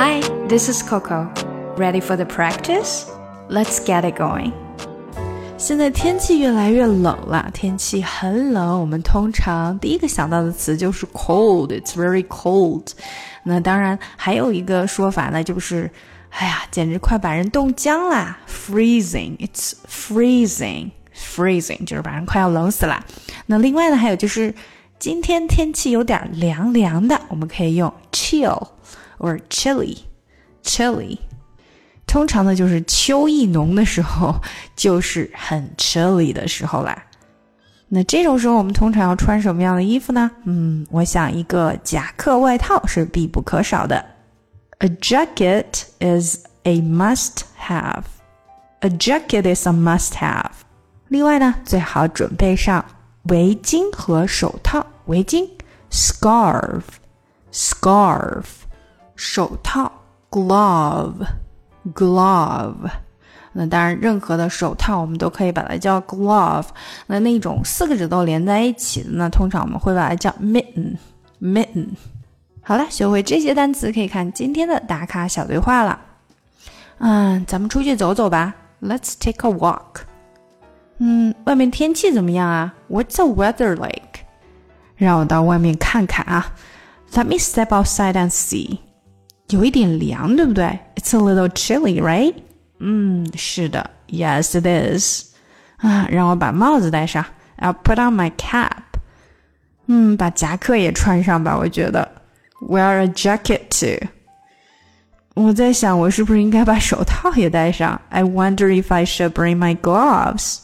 Hi, this is Coco. Ready for the practice? Let's get it going. 现在天气越来越冷了，天气很冷，我们通常第一个想到的词就是 cold. It's very cold. 那当然还有一个说法呢，就是哎呀，简直快把人冻僵啦！freezing. It's freezing. Freezing 就是把人快要冷死了。那另外呢，还有就是今天天气有点凉凉的，我们可以用 chill or chilly. Chilly. 通常呢，就是秋意浓的时候，就是很 chilly 的时候啦。那这种时候，我们通常要穿什么样的衣服呢？嗯，我想一个夹克外套是必不可少的。A jacket is a must have. A jacket is a must have. 另外呢，最好准备上围巾和手套。围巾，scarf，scarf，手套，glove。glove。那当然，任何的手套我们都可以把它叫 glove。那那种四个指头连在一起的呢，通常我们会把它叫 mitten。mitten。好了，学会这些单词，可以看今天的打卡小对话了。嗯，咱们出去走走吧。Let's take a walk。嗯，外面天气怎么样啊？What's the weather like？让我到外面看看啊。Let me step outside and see。有一点凉，对不对？It's a little chilly, right？嗯，是的，Yes, it is。啊，让我把帽子戴上。I'll put on my cap。嗯，把夹克也穿上吧，我觉得。Wear a jacket too。我在想，我是不是应该把手套也戴上？I wonder if I should bring my gloves。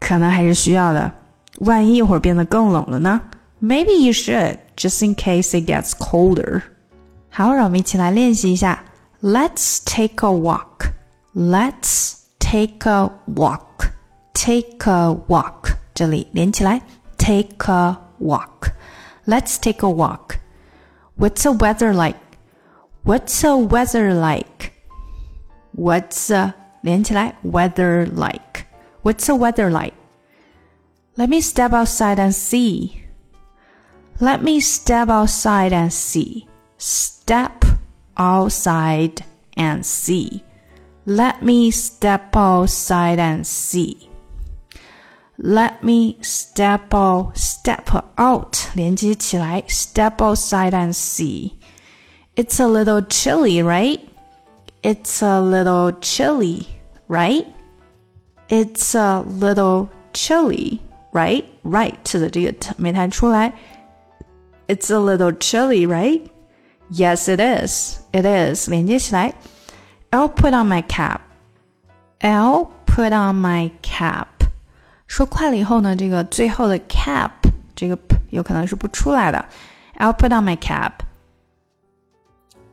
可能还是需要的，万一一会儿变得更冷了呢？Maybe you should, just in case it gets colder. 好，让我们一起来练习一下。Let's take a walk. Let's take a walk. Take a walk. 这里连起来。Take a walk. Let's take a walk. What's the weather like? What's the weather like? What's the 连起来 weather like? What's the weather like? Let me step outside and see. Let me step outside and see. Step outside and see. Let me step outside and see. Let me step out, step out 连接起来，step outside and see. It's a little chilly, right? It's a little chilly, right? It's a little chilly, right? Right 的这个没弹出来。It's a little chilly, right? Yes, it is. It is. 连接起来。I'll put on my cap. I'll put on my cap. 说快了以后呢，这个最后的 cap 这个 p 有可能是不出来的。I'll put on my cap.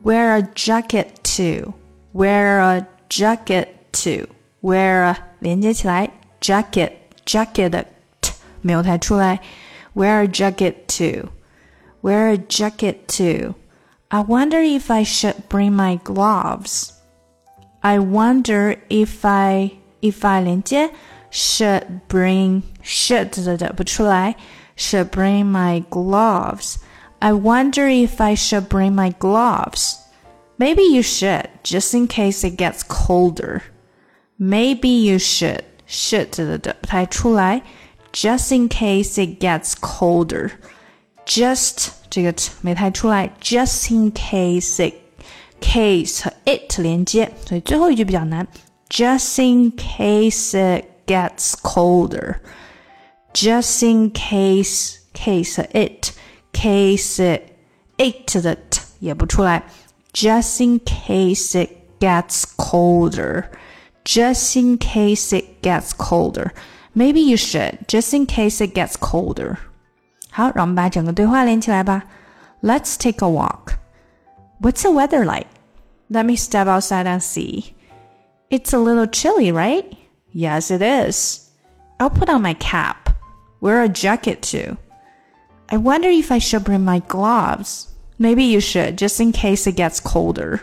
Wear a jacket too. Wear a jacket too. Wear a 连接起来，jacket jacket 的 t 没有弹出来。Wear a jacket too. Wear a jacket too. I wonder if I should bring my gloves. I wonder if I if I 连接 should bring should 的不出来 should bring my gloves. I wonder if I should bring my gloves. Maybe you should, just in case it gets colder. Maybe you should should 的不太出来 just in case it gets colder. Just 这个没太出来，just in case it case 和 it 连接，所以最后一句比较难。Just in case it gets colder. Just in case case it case it it 的 t 也不出来。Just in case it gets colder. Just in case it gets colder. Maybe you should. Just in case it gets colder. 好，让我们把整个对话连起来吧。Let's take a walk. What's the weather like? Let me step outside and see. It's a little chilly, right? Yes, it is. I'll put on my cap. Wear a jacket too. I wonder if I should bring my gloves. Maybe you should, just in case it gets colder.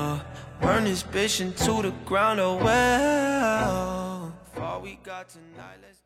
Burn this bitch into the ground, oh well. All we got tonight, let's